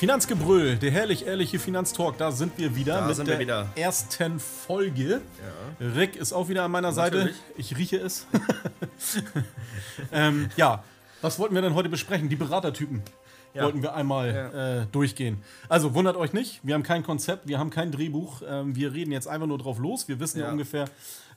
Finanzgebrüll, der herrlich-ehrliche Finanztalk, da sind wir wieder Da mit der wieder. ersten Folge. Ja. Rick ist auch wieder an meiner Seite. Natürlich. Ich rieche es. ähm, ja, was wollten wir denn heute besprechen? Die Beratertypen Ja. wollten wir einmal äh, durchgehen. Also wundert euch nicht, wir haben kein Konzept, wir haben kein Drehbuch. Ähm, wir reden jetzt einfach nur drauf los. Wir wissen Ja. ungefähr,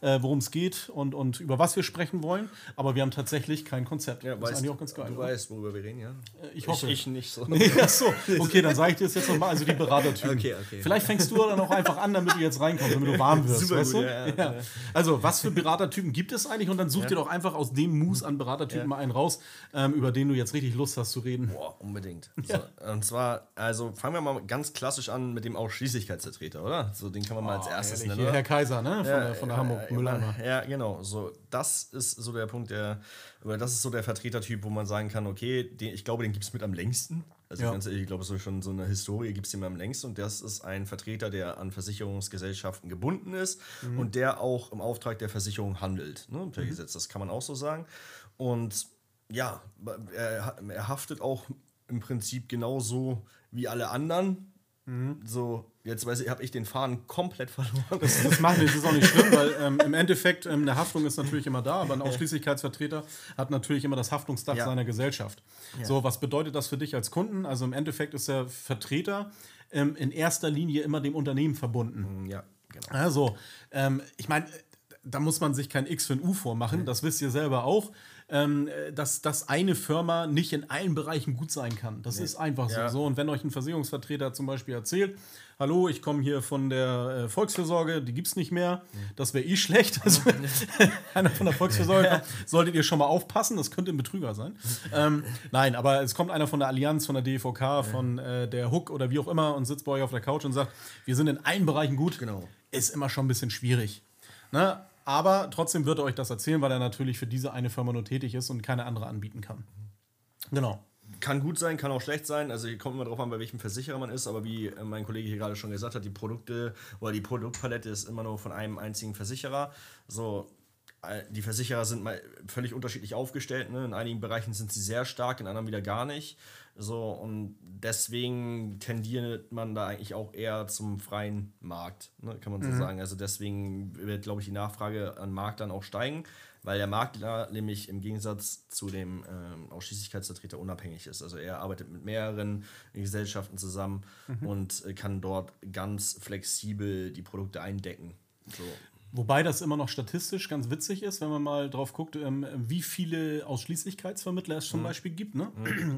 äh, worum es geht und, und über was wir sprechen wollen. Aber wir haben tatsächlich kein Konzept. Ja, das ist weißt, eigentlich auch ganz geil. Du oder? weißt, worüber wir reden, ja? ich hoffe. Ich, ich nicht so. Nee, ach so. Okay, dann sage ich dir das jetzt nochmal. Also die Beratertypen. Okay, okay. Vielleicht fängst du dann auch einfach an, damit du jetzt reinkommst, damit du warm wirst. Super weißt gut, du? ja, ja, ja. Also, was für Beratertypen gibt es eigentlich? Und dann such dir doch einfach aus dem Mus an Beratertypen mal einen raus, ähm, über den du jetzt richtig Lust hast zu reden. Boah, unbedingt. So, und zwar, also fangen wir mal ganz klassisch an mit dem Ausschließlichkeitsvertreter, oder? So, den kann man mal als erstes Ehrlich, nennen, oder? Herr Kaiser, ne? Von der, von der Hamburg ja, Mülleimer. Ja, genau. So, das ist so der Punkt, der, oder das ist so der Vertretertyp, wo man sagen kann, okay, den, ich glaube, den gibt es mit am längsten. Also Ja. ganz ehrlich, ich glaube, so schon so eine Historie gibt es den mit am längsten. Und das ist ein Vertreter, der an Versicherungsgesellschaften gebunden ist Mhm. und der auch im Auftrag der Versicherung handelt. Ne, per Gesetz, das kann man auch so sagen. Und ja, er, er haftet auch im Prinzip genauso wie alle anderen. Mhm. So, jetzt weiß ich, habe ich den Faden komplett verloren. Das, das machen wir, das ist auch nicht schlimm, weil ähm, im Endeffekt ähm, eine Haftung ist natürlich immer da, aber ein Ausschließlichkeitsvertreter hat natürlich immer das Haftungsdach Ja. seiner Gesellschaft. So, was bedeutet das für dich als Kunden? Also im Endeffekt ist der Vertreter ähm, in erster Linie immer dem Unternehmen verbunden. ja, genau. Also, ähm, ich meine, da muss man sich kein X für ein U vormachen, das wisst ihr selber auch, ähm, dass, dass eine Firma nicht in allen Bereichen gut sein kann. Das ist einfach Ja. so. Und wenn euch ein Versicherungsvertreter zum Beispiel erzählt, hallo, ich komme hier von der äh, Volksfürsorge, die gibt es nicht mehr, das wäre eh schlecht. Also, einer von der Volksfürsorge kommt, solltet ihr schon mal aufpassen, das könnte ein Betrüger sein. ähm, nein, aber es kommt einer von der Allianz, von der DVK, von äh, der Hook oder wie auch immer und sitzt bei euch auf der Couch und sagt, wir sind in allen Bereichen gut. Genau. Ist immer schon ein bisschen schwierig. Ne? Aber trotzdem wird er euch das erzählen, weil er natürlich für diese eine Firma nur tätig ist und keine andere anbieten kann. Genau. Kann gut sein, kann auch schlecht sein. Also hier kommt immer drauf an, bei welchem Versicherer man ist. Aber wie äh, mein Kollege hier gerade schon gesagt hat, die Produkte oder die Produktpalette ist immer nur von einem einzigen Versicherer. So, die Versicherer sind mal völlig unterschiedlich aufgestellt. Ne? In einigen Bereichen sind sie sehr stark, in anderen wieder gar nicht. So, und deswegen tendiert man da eigentlich auch eher zum freien Markt, ne? kann man so sagen. Also deswegen wird, glaube ich, die Nachfrage an Maklern auch steigen, weil der Makler nämlich im Gegensatz zu dem ähm, Ausschließlichkeitsvertreter unabhängig ist. Also er arbeitet mit mehreren Gesellschaften zusammen und äh, kann dort ganz flexibel die Produkte eindecken. So. Wobei das immer noch statistisch ganz witzig ist, wenn man mal drauf guckt, ähm, wie viele Ausschließlichkeitsvermittler es zum Beispiel gibt, ne?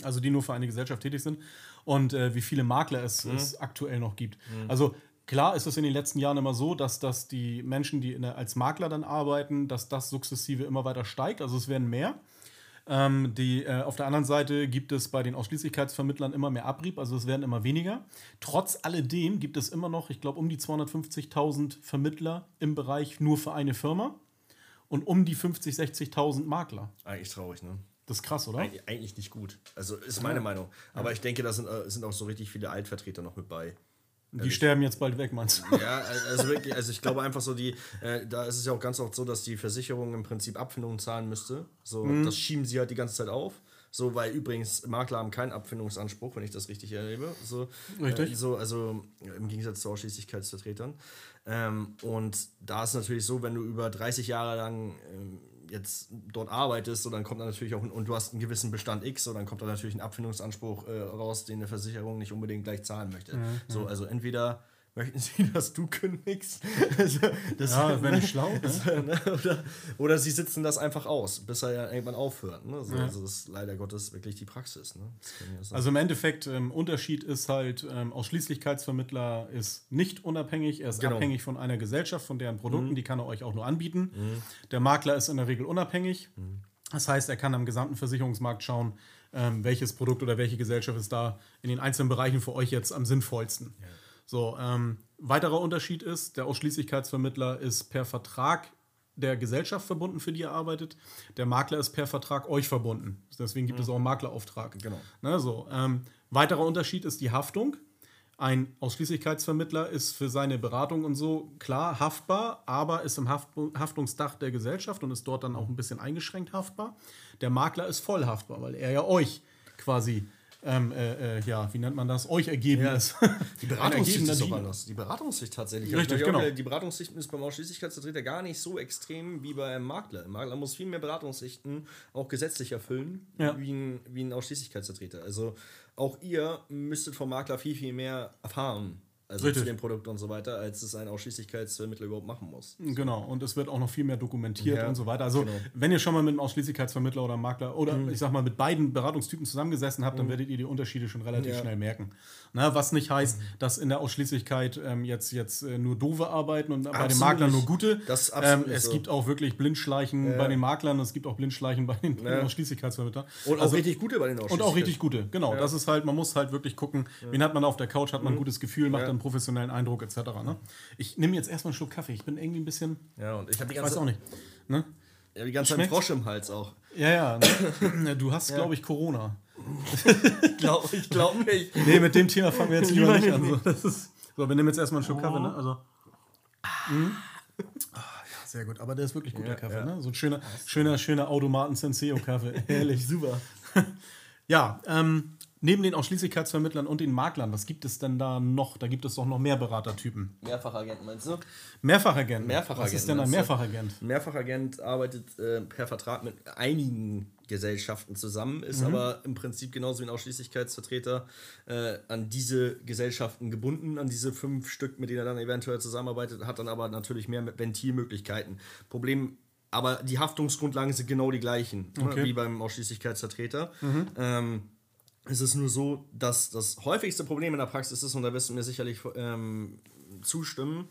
also die nur für eine Gesellschaft tätig sind, und äh, wie viele Makler es, es aktuell noch gibt. Also klar ist es in den letzten Jahren immer so, dass, dass die Menschen, die der, als Makler dann arbeiten, dass das sukzessive immer weiter steigt, also es werden mehr. Ähm, die, äh, auf der anderen Seite gibt es bei den Ausschließlichkeitsvermittlern immer mehr Abrieb, also es werden immer weniger. Trotz alledem gibt es immer noch, ich glaube, um die 250.000 Vermittler im Bereich nur für eine Firma und um die 50.000, 60.000 Makler. Eigentlich traurig, ne? Das ist krass, oder? Eig- Eigentlich nicht gut. Also ist meine Meinung. Aber ich denke, da sind, äh, sind auch so richtig viele Altvertreter noch mit bei. Die sterben jetzt bald weg, meinst du? Ja, also wirklich, also ich glaube einfach so, die, äh, da ist es ja auch ganz oft so, dass die Versicherung im Prinzip Abfindungen zahlen müsste. So, Mhm. das schieben sie halt die ganze Zeit auf. So, weil übrigens Makler haben keinen Abfindungsanspruch, wenn ich das richtig erlebe. So, Richtig. Äh, so, also im Gegensatz zu Ausschließlichkeitsvertretern. Ähm, und da ist natürlich so, wenn du über 30 Jahre lang ähm, jetzt dort arbeitest, so, dann kommt da natürlich auch, ein, und du hast einen gewissen Bestand X, so, dann kommt da natürlich ein Abfindungsanspruch äh, raus, den eine Versicherung nicht unbedingt gleich zahlen möchte. So, also entweder möchten sie, dass du kündigst, also, das, Ja, wäre nicht schlau. Ne? ne? oder, oder sie sitzen das einfach aus, bis er ja irgendwann aufhört. Ne? So, Also das ist leider Gottes wirklich die Praxis. Ne? Das ja. Also im Endeffekt, ähm, Unterschied ist halt, ähm, Ausschließlichkeitsvermittler ist nicht unabhängig, er ist Genau. abhängig von einer Gesellschaft, von deren Produkten, die kann er euch auch nur anbieten. Der Makler ist in der Regel unabhängig. Das heißt, er kann am gesamten Versicherungsmarkt schauen, ähm, welches Produkt oder welche Gesellschaft ist da in den einzelnen Bereichen für euch jetzt am sinnvollsten. So, ähm, weiterer Unterschied ist, der Ausschließlichkeitsvermittler ist per Vertrag der Gesellschaft verbunden, für die er arbeitet. Der Makler ist per Vertrag euch verbunden. Deswegen gibt es auch einen Maklerauftrag. Genau. Ne, so. ähm, weiterer Unterschied ist die Haftung. Ein Ausschließlichkeitsvermittler ist für seine Beratung und so klar haftbar, aber ist im Haft Haftungsdach der Gesellschaft und ist dort dann auch ein bisschen eingeschränkt haftbar. Der Makler ist voll haftbar, weil er ja euch quasi ähm, äh, äh, ja, wie nennt man das, euch ergeben Ja. ist. Die Beratungssicht ist Diener. anders. Die Beratungssicht tatsächlich. Richtig, glaube, genau. Die Beratungssicht ist beim Ausschließlichkeitsvertreter gar nicht so extrem wie beim Makler. Ein Makler muss viel mehr Beratungssichten auch gesetzlich erfüllen, Ja. wie, ein, wie ein Ausschließlichkeitsvertreter. Also auch ihr müsstet vom Makler viel, viel mehr erfahren. Also Richtig. zu dem Produkt und so weiter, als es ein Ausschließlichkeitsvermittler überhaupt machen muss. Genau, und es wird auch noch viel mehr dokumentiert Ja, und so weiter. Also, genau. wenn ihr schon mal mit einem Ausschließlichkeitsvermittler oder einem Makler oder ich sag mal mit beiden Beratungstypen zusammengesessen habt, dann werdet ihr die Unterschiede schon relativ Ja. schnell merken. Na, was nicht heißt, dass in der Ausschließlichkeit ähm, jetzt, jetzt äh, nur doofe arbeiten und bei den Absolut Maklern nur gute. Das ist ähm, absolut es so. gibt auch wirklich Blindschleichen Ja. bei den Maklern, es gibt auch Blindschleichen bei den, Ja. Ausschließlichkeitsvermittlern. Und auch Also- richtig gute bei den und auch richtig gute, genau. Das ist halt, man muss halt wirklich gucken, wen hat man auf der Couch, hat man ein gutes Gefühl, macht Ja. Professionellen Eindruck etc. Ne? Ich nehme jetzt erstmal einen Schluck Kaffee. Ich bin irgendwie ein bisschen, Ja, und ich habe die ich weiß ganze, auch nicht. Ne? ja, die ganze Zeit Frosch im Hals auch. Ja, ja. Ne? Du hast, glaube ich, Corona. Ich glaube ich glaub nicht. Nee, mit dem Thema fangen wir jetzt lieber nicht an. So, das ist, so, wir nehmen jetzt erstmal einen Schluck Kaffee. Ne? Also, Mhm. Ah, ja, sehr gut. Aber der ist wirklich guter Ja, Kaffee. ja. Ne? So ein schöner, schöner, schöner Automaten Senseo Kaffee. Herrlich, super. ja, ähm, neben den Ausschließlichkeitsvermittlern und den Maklern, was gibt es denn da noch? Da gibt es doch noch mehr Beratertypen. Mehrfachagent meinst du? Mehrfachagent. Mehrfachagent, Was ist denn ein? Mehrfachagent? Mehrfachagent arbeitet äh, per Vertrag mit einigen Gesellschaften zusammen, ist Mhm. aber im Prinzip genauso wie ein Ausschließlichkeitsvertreter äh, an diese Gesellschaften gebunden, an diese fünf Stück, mit denen er dann eventuell zusammenarbeitet, hat dann aber natürlich mehr Ventilmöglichkeiten. Problem, aber die Haftungsgrundlagen sind genau die gleichen, Okay. Mhm. ne, wie beim Ausschließlichkeitsvertreter. Ähm, es ist nur so, dass das häufigste Problem in der Praxis ist, und da wirst du mir sicherlich ähm, zustimmen,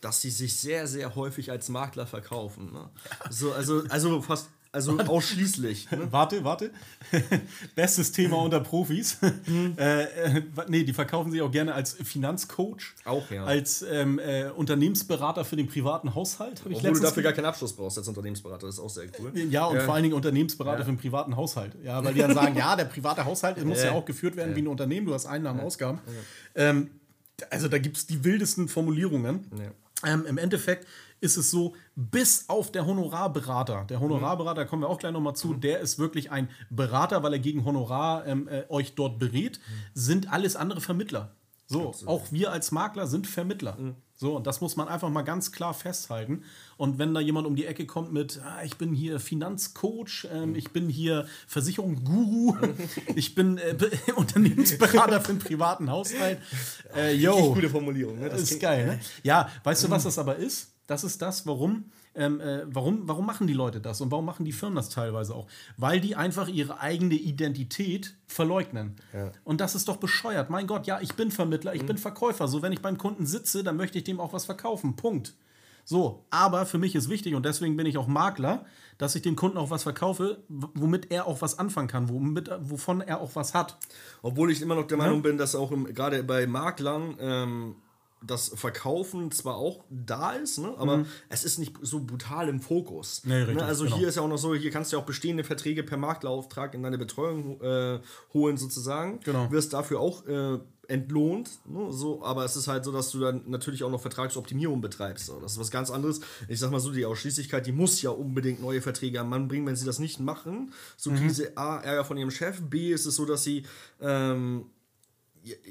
dass sie sich sehr, sehr häufig als Makler verkaufen. Ne? So, also, also fast, also ausschließlich. Ne? Warte, warte. Bestes Thema unter Profis. äh, äh, nee, die verkaufen sich auch gerne als Finanzcoach. Auch, ja. Als ähm, äh, Unternehmensberater für den privaten Haushalt. Obwohl du dafür gar keinen Abschluss brauchst als Unternehmensberater, das ist auch sehr cool. Ja, und vor allen Dingen Unternehmensberater für den privaten Haushalt. Ja, weil die dann sagen, ja, der private Haushalt muss ja, Ja. auch geführt werden wie ein Unternehmen, du hast Einnahmen, Ausgaben. Ähm, also da gibt es die wildesten Formulierungen. Ja. Ähm, Im Endeffekt ist es so, bis auf der Honorarberater, der Honorarberater, da kommen wir auch gleich nochmal zu, der ist wirklich ein Berater, weil er gegen Honorar ähm, äh, euch dort berät, sind alles andere Vermittler. So, auch wir als Makler sind Vermittler. So, und das muss man einfach mal ganz klar festhalten. Und wenn da jemand um die Ecke kommt mit, ah, ich bin hier Finanzcoach, ähm, ich bin hier Versicherungsguru, ich bin äh, Be- Unternehmensberater für den privaten Haushalt, äh, yo, Gute Formulierung, ne? das ist geil, ne? Ja, weißt du, was das aber ist? Das ist das, warum, ähm, äh, warum, warum machen die Leute das und warum machen die Firmen das teilweise auch? Weil die einfach ihre eigene Identität verleugnen. Ja. Und das ist doch bescheuert. Mein Gott, ja, ich bin Vermittler, ich bin Verkäufer. So, wenn ich beim Kunden sitze, dann möchte ich dem auch was verkaufen. Punkt. So, aber für mich ist wichtig und deswegen bin ich auch Makler, dass ich dem Kunden auch was verkaufe, womit er auch was anfangen kann, womit, wovon er auch was hat. Obwohl ich immer noch der Meinung bin, dass auch im, gerade bei Maklern ähm, das Verkaufen zwar auch da ist, ne, aber es ist nicht so brutal im Fokus. Mhm. Nee, richtig, ne, also genau. hier ist ja auch noch so, hier kannst du ja auch bestehende Verträge per Maklerauftrag in deine Betreuung äh, holen sozusagen. Genau. Wirst dafür auch äh, entlohnt, ne, so, aber es ist halt so, dass du dann natürlich auch noch Vertragsoptimierung betreibst. So. Das ist was ganz anderes. Ich sag mal so, die Ausschließlichkeit, die muss ja unbedingt neue Verträge am Mann bringen. Wenn sie das nicht machen, so kriegen sie A, Ärger von ihrem Chef, B, ist es so, dass sie ähm,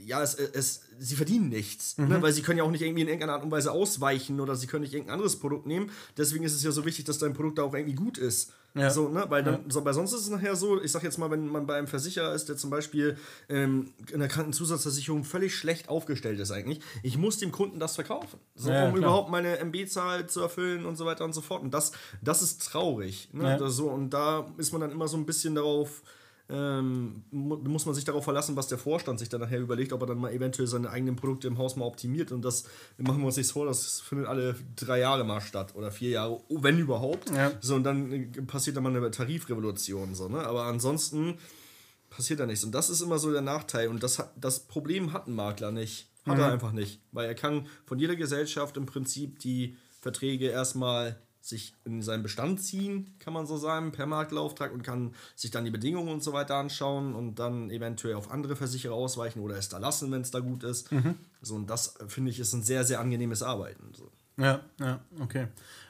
ja, es, es, sie verdienen nichts, Mhm. ne? weil sie können ja auch nicht irgendwie in irgendeiner Art und Weise ausweichen oder sie können nicht irgendein anderes Produkt nehmen. Deswegen ist es ja so wichtig, dass dein Produkt da auch irgendwie gut ist. Ja. So, ne? Weil dann, so, weil sonst ist es nachher so, ich sag jetzt mal, wenn man bei einem Versicherer ist, der zum Beispiel ähm, in der Krankenzusatzversicherung völlig schlecht aufgestellt ist eigentlich, ich muss dem Kunden das verkaufen. So, Ja, um klar. überhaupt meine MB-Zahl zu erfüllen und so weiter und so fort. Und das, das ist traurig. Ne? Ja. Das so, und da ist man dann immer so ein bisschen darauf ähm, mu- muss man sich darauf verlassen, was der Vorstand sich dann nachher überlegt, ob er dann mal eventuell seine eigenen Produkte im Haus mal optimiert. Und das machen wir uns nichts vor, das findet alle drei Jahre mal statt oder vier Jahre, oh, wenn überhaupt. Ja. So, und dann äh, passiert dann mal eine Tarifrevolution. So, ne? Aber ansonsten passiert da nichts. Und das ist immer so der Nachteil. Und das, hat, das Problem hat ein Makler nicht. Hat er einfach nicht. Weil er kann von jeder Gesellschaft im Prinzip die Verträge erstmal sich in seinen Bestand ziehen, kann man so sagen, per Maklerauftrag und kann sich dann die Bedingungen und so weiter anschauen und dann eventuell auf andere Versicherer ausweichen oder es da lassen, wenn es da gut ist. So, und das äh, finde ich ist ein sehr, sehr angenehmes Arbeiten. So. Ja, ja, okay.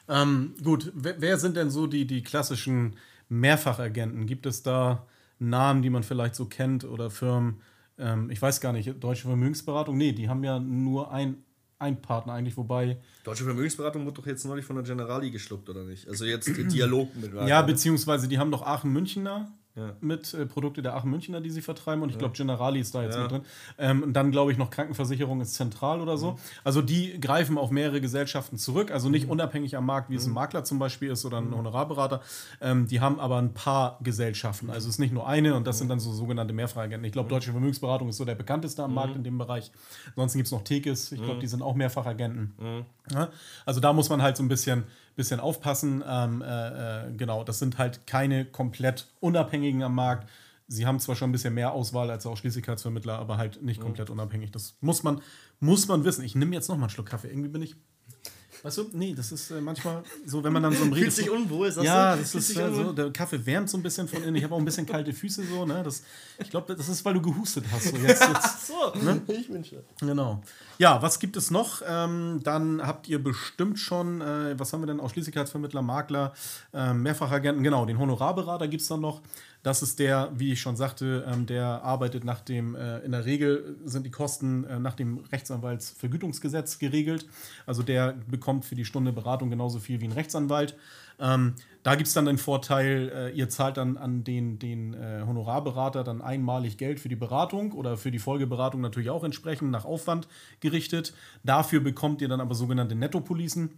Ähm, gut, wer, wer sind denn so die, die klassischen Mehrfachagenten? Gibt es da Namen, die man vielleicht so kennt oder Firmen. Ähm, ich weiß gar nicht, Deutsche Vermögensberatung, nee, die haben ja nur ein, ein Partner eigentlich, wobei. Deutsche Vermögensberatung wurde doch jetzt neulich von der Generali geschluckt, oder nicht? Also jetzt Dialog mit Ja, beziehungsweise die haben doch Aachen-Münchener ja. mit äh, Produkte der Aachen Münchner, die sie vertreiben. Und ich glaube, Generali ist da jetzt mit drin. Ähm, und dann glaube ich noch Krankenversicherung ist zentral oder so. Mhm. Also die greifen auf mehrere Gesellschaften zurück. Also nicht mhm. unabhängig am Markt, wie mhm. es ein mhm. Makler zum Beispiel ist oder ein mhm. Honorarberater. Ähm, die haben aber ein paar Gesellschaften. Also es ist nicht nur eine und das sind dann so sogenannte Mehrfachagenten. Ich glaube, Deutsche Vermögensberatung ist so der bekannteste am Markt in dem Bereich. Ansonsten gibt es noch Tekis. Ich glaube, die sind auch Mehrfachagenten. Ja? Also da muss man halt so ein bisschen bisschen aufpassen. Ähm, äh, äh, genau, das sind halt keine komplett unabhängigen am Markt. Sie haben zwar schon ein bisschen mehr Auswahl als Ausschließlichkeitsvermittler, aber halt nicht komplett unabhängig. Das muss man, muss man wissen. Ich nehme jetzt noch mal einen Schluck Kaffee. Irgendwie bin ich Weißt du, nee, das ist äh, manchmal so, wenn man dann so im Fühlt sich unwohl, sagst Ja, das ist äh, so, der Kaffee wärmt so ein bisschen von innen. Ich habe auch ein bisschen kalte Füße so, ne? Das, ich glaube, das ist, weil du gehustet hast. So, jetzt, jetzt, so, ne? ich wünsche. Genau. Ja, was gibt es noch? Ähm, dann habt ihr bestimmt schon, äh, was haben wir denn? Ausschließlichkeitsvermittler, Makler, äh, Mehrfachagenten, genau, den Honorarberater gibt es dann noch. Das ist der, wie ich schon sagte, ähm, der arbeitet nach dem, äh, in der Regel sind die Kosten äh, nach dem Rechtsanwaltsvergütungsgesetz geregelt. Also der bekommt für die Stunde Beratung genauso viel wie ein Rechtsanwalt. Ähm, da gibt es dann den Vorteil, äh, ihr zahlt dann an den, den äh, Honorarberater dann einmalig Geld für die Beratung oder für die Folgeberatung natürlich auch entsprechend nach Aufwand gerichtet. Dafür bekommt ihr dann aber sogenannte Nettopolicen.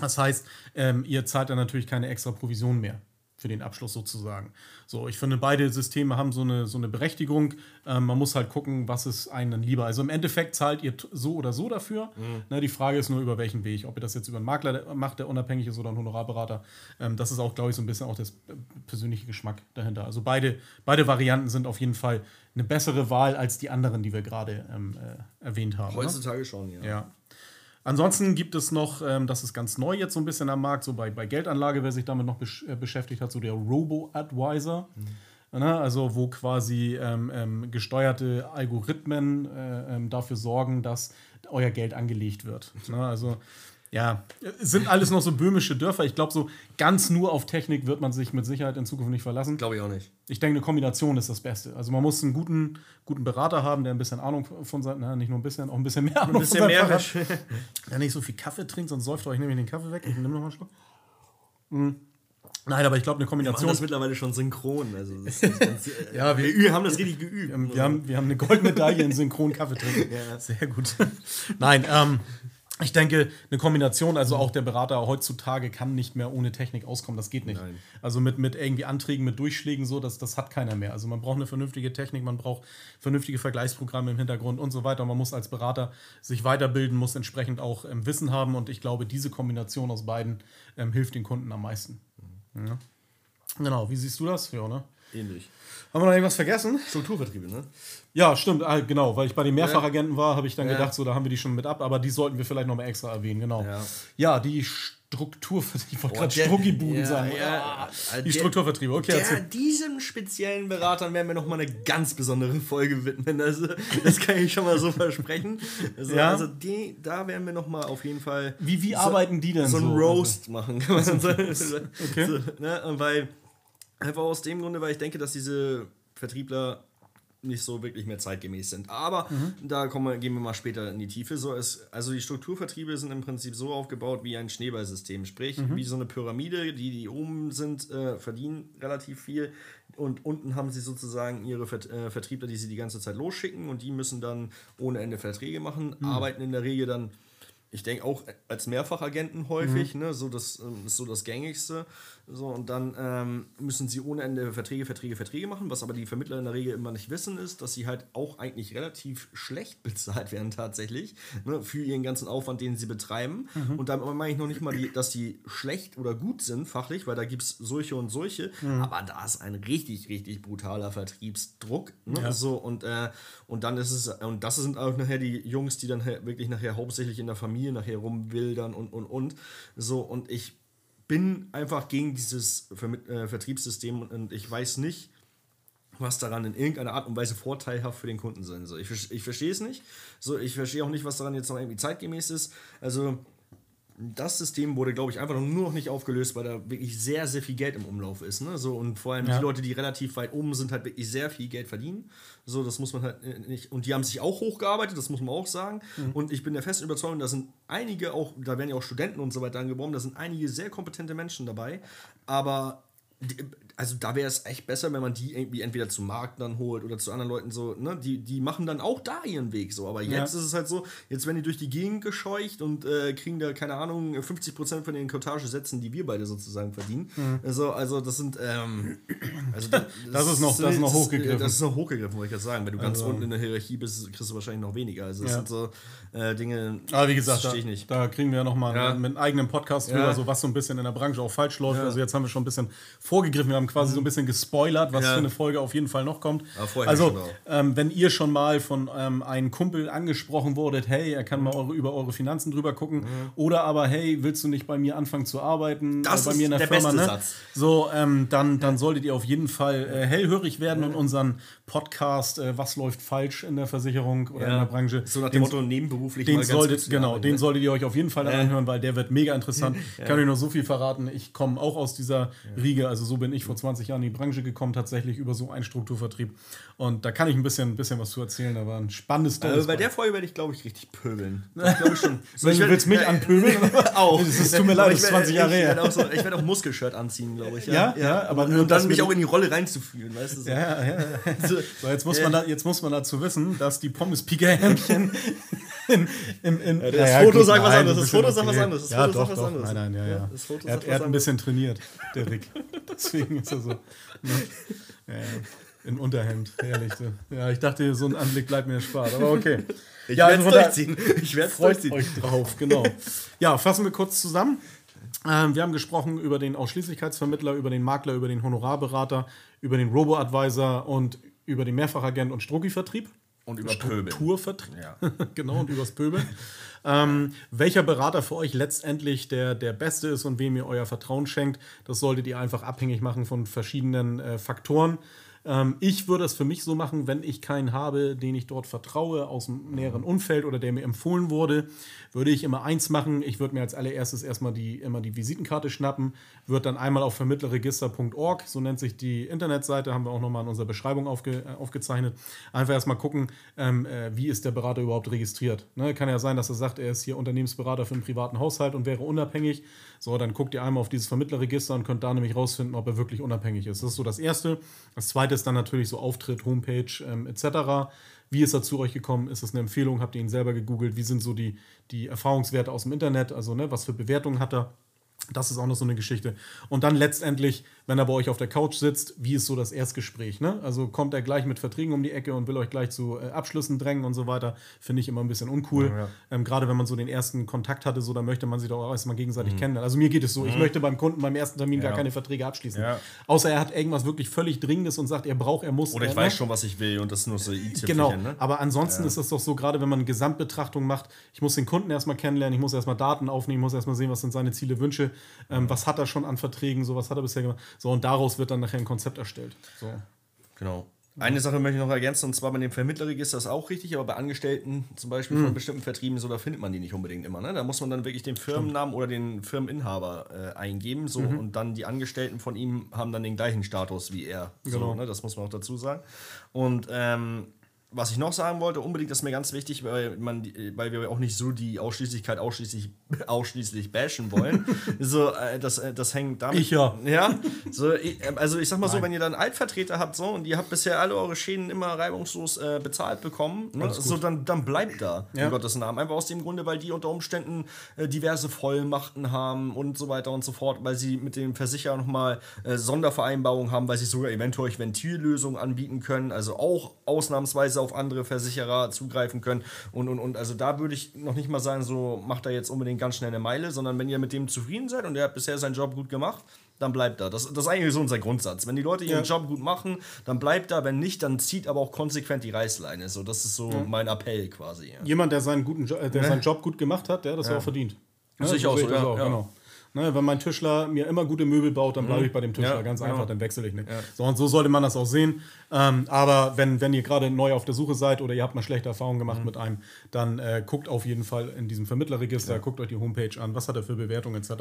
Das heißt, ähm, ihr zahlt dann natürlich keine extra Provision mehr für den Abschluss sozusagen. So, ich finde, beide Systeme haben so eine, so eine Berechtigung. Ähm, man muss halt gucken, was ist einem lieber. Also im Endeffekt zahlt ihr so oder so dafür. Mhm. Ne, die Frage ist nur, über welchen Weg. Ob ihr das jetzt über einen Makler macht, der unabhängig ist, oder einen Honorarberater. Ähm, das ist auch, glaube ich, so ein bisschen auch das persönliche Geschmack dahinter. Also beide, beide Varianten sind auf jeden Fall eine bessere Wahl als die anderen, die wir gerade ähm, äh, erwähnt haben. Ne? Heutzutage ne? schon, ja. ja. Ansonsten gibt es noch, ähm, das ist ganz neu jetzt so ein bisschen am Markt, so bei, bei Geldanlage, wer sich damit noch besch äh, beschäftigt hat, so der Robo-Advisor. Mhm. Ne, also wo quasi ähm, ähm, gesteuerte Algorithmen äh, ähm, dafür sorgen, dass euer Geld angelegt wird. Ne, also ja, sind alles noch so böhmische Dörfer. Ich glaube, so ganz nur auf Technik wird man sich mit Sicherheit in Zukunft nicht verlassen. Glaube ich auch nicht. Ich denke, eine Kombination ist das Beste. Also man muss einen guten, guten Berater haben, der ein bisschen Ahnung von seinem, na, nicht nur ein bisschen, auch ein bisschen mehr Ahnung ein bisschen mehr hat. Der nicht so viel Kaffee trinkt, sonst säuft euch nämlich den Kaffee weg. Ich nehme noch mal einen Schluck. Mhm. Nein, aber ich glaube, eine Kombination. Wir machen das mittlerweile schon synchron. Also das ganz, äh, ja, wir, wir, haben das richtig geübt. Wir, haben, wir haben eine Goldmedaille in synchron Kaffee trinken. Ja. Sehr gut. Nein, ähm, ich denke, eine Kombination, also auch der Berater heutzutage kann nicht mehr ohne Technik auskommen, das geht nicht. Nein. Also mit, mit irgendwie Anträgen, mit Durchschlägen, so, das, das hat keiner mehr. Also man braucht eine vernünftige Technik, man braucht vernünftige Vergleichsprogramme im Hintergrund und so weiter. Man muss als Berater sich weiterbilden, muss entsprechend auch ähm, Wissen haben und ich glaube, diese Kombination aus beiden ähm, hilft den Kunden am meisten. Mhm. Ja. Genau, wie siehst du das? Ja, ne? Ähnlich. Haben wir noch irgendwas vergessen? Strukturvertriebe, ne? Ja, stimmt, ah, genau, weil ich bei den Mehrfachagenten war, habe ich dann ja. gedacht, so, da haben wir die schon mit ab, aber die sollten wir vielleicht nochmal extra erwähnen, genau. Ja, ja die Strukturvertriebe, ich wollte gerade Struggibuden ja, sagen. Ja, ah, die Strukturvertriebe, okay. Der, diesem speziellen Beratern werden wir nochmal eine ganz besondere Folge widmen, also das kann ich schon mal so versprechen. Also, ja. also die, da werden wir nochmal auf jeden Fall. Wie, wie so, arbeiten die denn so? So ein Roast machen, kann man sagen. okay. So, ne? Weil, einfach aus dem Grunde, weil ich denke, dass diese Vertriebler nicht so wirklich mehr zeitgemäß sind. Aber mhm. da kommen wir, gehen wir mal später in die Tiefe. So ist, also die Strukturvertriebe sind im Prinzip so aufgebaut wie ein Schneeballsystem. Sprich, mhm. wie so eine Pyramide. Die, die oben sind, äh, verdienen relativ viel. Und unten haben sie sozusagen ihre Vert äh, Vertriebler, die sie die ganze Zeit losschicken. Und die müssen dann ohne Ende Verträge machen. Mhm. Arbeiten in der Regel dann ich denke auch als Mehrfachagenten häufig, mhm. ne, so das ähm, ist so das gängigste. So, und dann ähm, müssen sie ohne Ende Verträge, Verträge, Verträge machen. Was aber die Vermittler in der Regel immer nicht wissen, ist, dass sie halt auch eigentlich relativ schlecht bezahlt werden tatsächlich ne, für ihren ganzen Aufwand, den sie betreiben. Mhm. Und da meine ich noch nicht mal, die, dass die schlecht oder gut sind fachlich, weil da gibt es solche und solche. Mhm. Aber da ist ein richtig, richtig brutaler Vertriebsdruck. Ne, ja. so, und, äh, und dann ist es, und das sind auch nachher die Jungs, die dann wirklich nachher hauptsächlich in der Familie nachher rumwildern und, und, und. So, und ich bin einfach gegen dieses äh, Vertriebssystem und ich weiß nicht, was daran in irgendeiner Art und Weise vorteilhaft für den Kunden sein soll. Ich, ich verstehe es nicht. So, ich verstehe auch nicht, was daran jetzt noch irgendwie zeitgemäß ist. Also, das System wurde, glaube ich, einfach nur noch nicht aufgelöst, weil da wirklich sehr, sehr viel Geld im Umlauf ist. Ne? So, und vor allem ja. die Leute, die relativ weit oben sind, halt wirklich sehr viel Geld verdienen. So, das muss man halt äh, nicht. Und die haben sich auch hochgearbeitet, das muss man auch sagen. Mhm. Und ich bin der festen Überzeugung, da sind einige auch, da werden ja auch Studenten und so weiter angeworben, da sind einige sehr kompetente Menschen dabei. Aber also da wäre es echt besser, wenn man die irgendwie entweder zum Markt dann holt oder zu anderen Leuten so, ne, die, die machen dann auch da ihren Weg so. Aber jetzt ja. ist es halt so, jetzt werden die durch die Gegend gescheucht und äh, kriegen da, keine Ahnung, 50% von den Cottagesätzen, die wir beide sozusagen verdienen. Mhm. Also, also das sind, ähm, also das, das, ist noch, das ist noch hochgegriffen. Das ist noch hochgegriffen, wollte ich jetzt sagen. Wenn du ganz also. unten in der Hierarchie bist, kriegst du wahrscheinlich noch weniger. Also das ja. sind so äh, Dinge, Aber wie gesagt, da, da, kriegen wir ja nochmal ja. mit einem eigenen Podcast drüber, so was so ein bisschen in der Branche auch falsch läuft. Also jetzt haben wir schon ein bisschen vorgegriffen, wir haben quasi mhm. so ein bisschen gespoilert, was ja. für eine Folge auf jeden Fall noch kommt. also, ähm, wenn ihr schon mal von ähm, einem Kumpel angesprochen wurdet, hey, er kann mal eure, über eure Finanzen drüber gucken, mhm. oder aber, hey, willst du nicht bei mir anfangen zu arbeiten? Das äh, bei mir in der, der Firma, beste ne? Satz. So, ähm, dann, dann solltet ihr auf jeden Fall äh, hellhörig werden und unseren Podcast, äh, was läuft falsch in der Versicherung oder ja. in der Branche. So nach dem Motto nebenberuflich den solltet, Genau, arbeiten, den ne? solltet ihr euch auf jeden Fall anhören, weil der wird mega interessant. Ich kann euch nur so viel verraten. Ich komme auch aus dieser Riege, also so bin ich vor 20 Jahren in die Branche gekommen, tatsächlich über so einen Strukturvertrieb. Und da kann ich ein bisschen, ein bisschen was zu erzählen. Da war ein spannendes Story. Also bei der Folge werde ich, glaube ich, richtig pöbeln. glaube ich schon. so, ich du willst mich anpöbeln? auch. Es tut mir leid, das ist 20 Jahre her. Ich werde auch, werd auch Muskelshirt anziehen, glaube ich. Ja, ja, ja aber nur, dann mich auch in die Rolle reinzufühlen, weißt du? So. Ja, ja. So, jetzt muss, man da, jetzt muss man dazu wissen, dass die Pommes-Pika-Hähnchen in, in, in, ja, das Foto sagt was anderes. Das Foto sagt was anderes. Das ja, Foto doch, sagt was anderes. Nein, nein, ja, ja. Er hat, er hat ein bisschen trainiert, der Rick. Deswegen ist er so. Ne? Ja, in Unterhemd, herrlich. Ja, ich dachte, so ein Anblick bleibt mir erspart, aber okay. Ich ja, werde es also durchziehen. Ich werde es durchziehen. euch drauf, genau. Ja, fassen wir kurz zusammen. Ähm, wir haben gesprochen über den Ausschließlichkeitsvermittler, über den Makler, über den Honorarberater, über den Robo-Advisor und über den Mehrfachagent und Strucki-Vertrieb. Und über Pöbel. Strukturvertrieb. Ja. genau, und übers Pöbel. ähm, welcher Berater für euch letztendlich der, der beste ist und wem ihr euer Vertrauen schenkt, das solltet ihr einfach abhängig machen von verschiedenen äh, Faktoren. Ähm, ich würde es für mich so machen, wenn ich keinen habe, den ich dort vertraue, aus dem näheren Umfeld oder der mir empfohlen wurde, würde ich immer eins machen. Ich würde mir als allererstes erstmal die, immer die Visitenkarte schnappen, würde dann einmal auf vermittlerregister.org, so nennt sich die Internetseite, haben wir auch nochmal in unserer Beschreibung aufge, äh, aufgezeichnet, einfach erstmal gucken, ähm, äh, wie ist der Berater überhaupt registriert. Ne, kann ja sein, dass er sagt, er ist hier Unternehmensberater für einen privaten Haushalt und wäre unabhängig. So, dann guckt ihr einmal auf dieses Vermittlerregister und könnt da nämlich rausfinden, ob er wirklich unabhängig ist. Das ist so das Erste. Das Zweite ist dann natürlich so Auftritt, Homepage ähm, etc. Wie ist er zu euch gekommen? Ist das eine Empfehlung? Habt ihr ihn selber gegoogelt? Wie sind so die, die Erfahrungswerte aus dem Internet? Also, ne, was für Bewertungen hat er? Das ist auch noch so eine Geschichte. Und dann letztendlich, wenn er bei euch auf der Couch sitzt, wie ist so das Erstgespräch? Ne? Also kommt er gleich mit Verträgen um die Ecke und will euch gleich zu äh, Abschlüssen drängen und so weiter. Finde ich immer ein bisschen uncool. Ja, ja. Ähm, Gerade wenn man so den ersten Kontakt hatte, so, dann möchte man sich doch auch erstmal gegenseitig mhm. kennenlernen. Also mir geht es so, mhm. ich möchte beim Kunden beim ersten Termin ja. gar keine Verträge abschließen. Außer er hat irgendwas wirklich völlig Dringendes und sagt, er braucht, er muss. Oder ich er, weiß ne? schon, was ich will und das ist nur so i Genau, ne? aber ansonsten ist das doch so, gerade wenn man eine Gesamtbetrachtung macht, ich muss den Kunden erstmal kennenlernen, ich muss erstmal Daten aufnehmen, ich muss erstmal sehen, was sind seine Ziele, Wünsche, ähm, was hat er schon an Verträgen, so was hat er bisher gemacht. So, und daraus wird dann nachher ein Konzept erstellt. So. Genau. Eine Sache möchte ich noch ergänzen, und zwar bei dem Vermittlerregister ist auch richtig, aber bei Angestellten zum Beispiel mhm. von bestimmten Vertrieben, so da findet man die nicht unbedingt immer. Ne? Da muss man dann wirklich den Firmennamen Stimmt. oder den Firmeninhaber äh, eingeben, so mhm. und dann die Angestellten von ihm haben dann den gleichen Status wie er. Genau. So, ne? Das muss man auch dazu sagen. Und ähm, was ich noch sagen wollte, unbedingt, das ist mir ganz wichtig, weil, man, weil wir auch nicht so die Ausschließlichkeit ausschließlich, ausschließlich bashen wollen. so, äh, das, äh, das hängt damit. Ich ja. Ja. So, ich, also ich sag mal Nein. so, wenn ihr dann Altvertreter habt so und ihr habt bisher alle eure Schäden immer reibungslos äh, bezahlt bekommen, ne, so dann, dann bleibt da, ja. in Gottes Namen. Einfach aus dem Grunde, weil die unter Umständen äh, diverse Vollmachten haben und so weiter und so fort, weil sie mit dem Versicherer nochmal äh, Sondervereinbarungen haben, weil sie sogar eventuell Ventillösungen anbieten können, also auch ausnahmsweise auf andere Versicherer zugreifen können. Und, und, und also da würde ich noch nicht mal sagen, so macht er jetzt unbedingt ganz schnell eine Meile, sondern wenn ihr mit dem zufrieden seid und er hat bisher seinen Job gut gemacht, dann bleibt er. Das, das ist eigentlich so unser Grundsatz. Wenn die Leute ihren ja. Job gut machen, dann bleibt er. Wenn nicht, dann zieht aber auch konsequent die Reißleine. So, das ist so ja. mein Appell quasi. Ja. Jemand, der seinen, guten jo äh, der ne? seinen Job gut gemacht hat, der das ja. auch verdient. Ja, Sicher auch so, ja, auch, genau. Ne, wenn mein Tischler mir immer gute Möbel baut, dann bleibe ich bei dem Tischler. Ja, Ganz genau. einfach, dann wechsle ich nicht. So, und so sollte man das auch sehen. Ähm, aber wenn, wenn ihr gerade neu auf der Suche seid oder ihr habt mal schlechte Erfahrungen Mhm. gemacht mit einem, dann äh, guckt auf jeden Fall in diesem Vermittlerregister, guckt euch die Homepage an, was hat er für Bewertungen etc.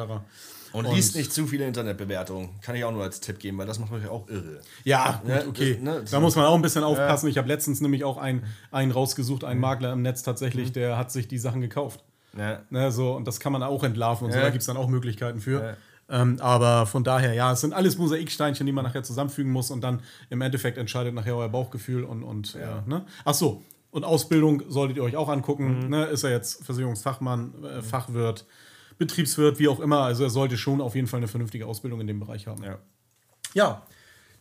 Und, liest nicht zu viele Internetbewertungen. Kann ich auch nur als Tipp geben, weil das macht euch auch irre. Ja, gut, Ja, okay. ne, da muss man auch ein bisschen aufpassen. Ich habe letztens nämlich auch einen, einen rausgesucht, Mhm. einen Makler im Netz tatsächlich, der hat sich die Sachen gekauft. Ja. Ne, so, und das kann man auch entlarven und so, Ja. da gibt es dann auch Möglichkeiten für. Ja. Ähm, aber von daher, ja, es sind alles Mosaiksteinchen, die man nachher zusammenfügen muss und dann im Endeffekt entscheidet nachher euer Bauchgefühl und, und äh, ne? Ach so, und Ausbildung solltet ihr euch auch angucken. Mhm. Ne? Ist er jetzt Versicherungsfachmann, äh, Fachwirt, Betriebswirt, wie auch immer. Also er sollte schon auf jeden Fall eine vernünftige Ausbildung in dem Bereich haben. Ja. Ja,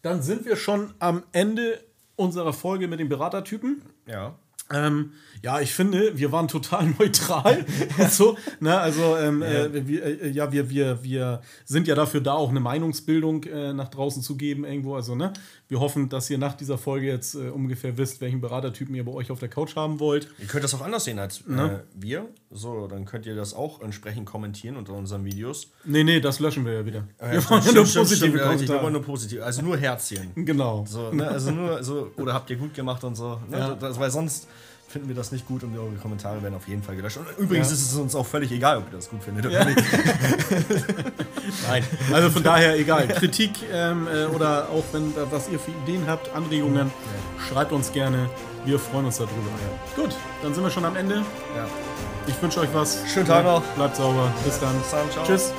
dann sind wir schon am Ende unserer Folge mit den Beratertypen. Ja. Ähm, ja, ich finde, wir waren total neutral. so, ne, also, ähm, äh, wir, äh, ja, wir, wir, wir sind ja dafür da, auch eine Meinungsbildung äh, nach draußen zu geben irgendwo. Also, ne, wir hoffen, dass ihr nach dieser Folge jetzt äh, ungefähr wisst, welchen Beratertypen ihr bei euch auf der Couch haben wollt. Ihr könnt das auch anders sehen als äh, wir. So, dann könnt ihr das auch entsprechend kommentieren unter unseren Videos. Nee, nee, das löschen wir ja wieder. Ja, wir wollen ja nur positive ja, Wir wollen nur positiv, also nur Herzchen. Genau. So, ne, also nur so, oder habt ihr gut gemacht und so. Ne, Ja. das, weil sonst finden wir das nicht gut und eure Kommentare werden auf jeden Fall gelöscht. Und übrigens Ja. ist es uns auch völlig egal, ob ihr das gut findet oder Ja. nicht. Nein. Also von daher egal. Kritik ähm, äh, oder auch wenn da was ihr für Ideen habt, Anregungen, schreibt uns gerne. Wir freuen uns darüber. Gut, dann sind wir schon am Ende. Ja. Ich wünsche euch was. Schönen Tag noch. Bleibt sauber. Bis dann. Bis dann. Tschüss.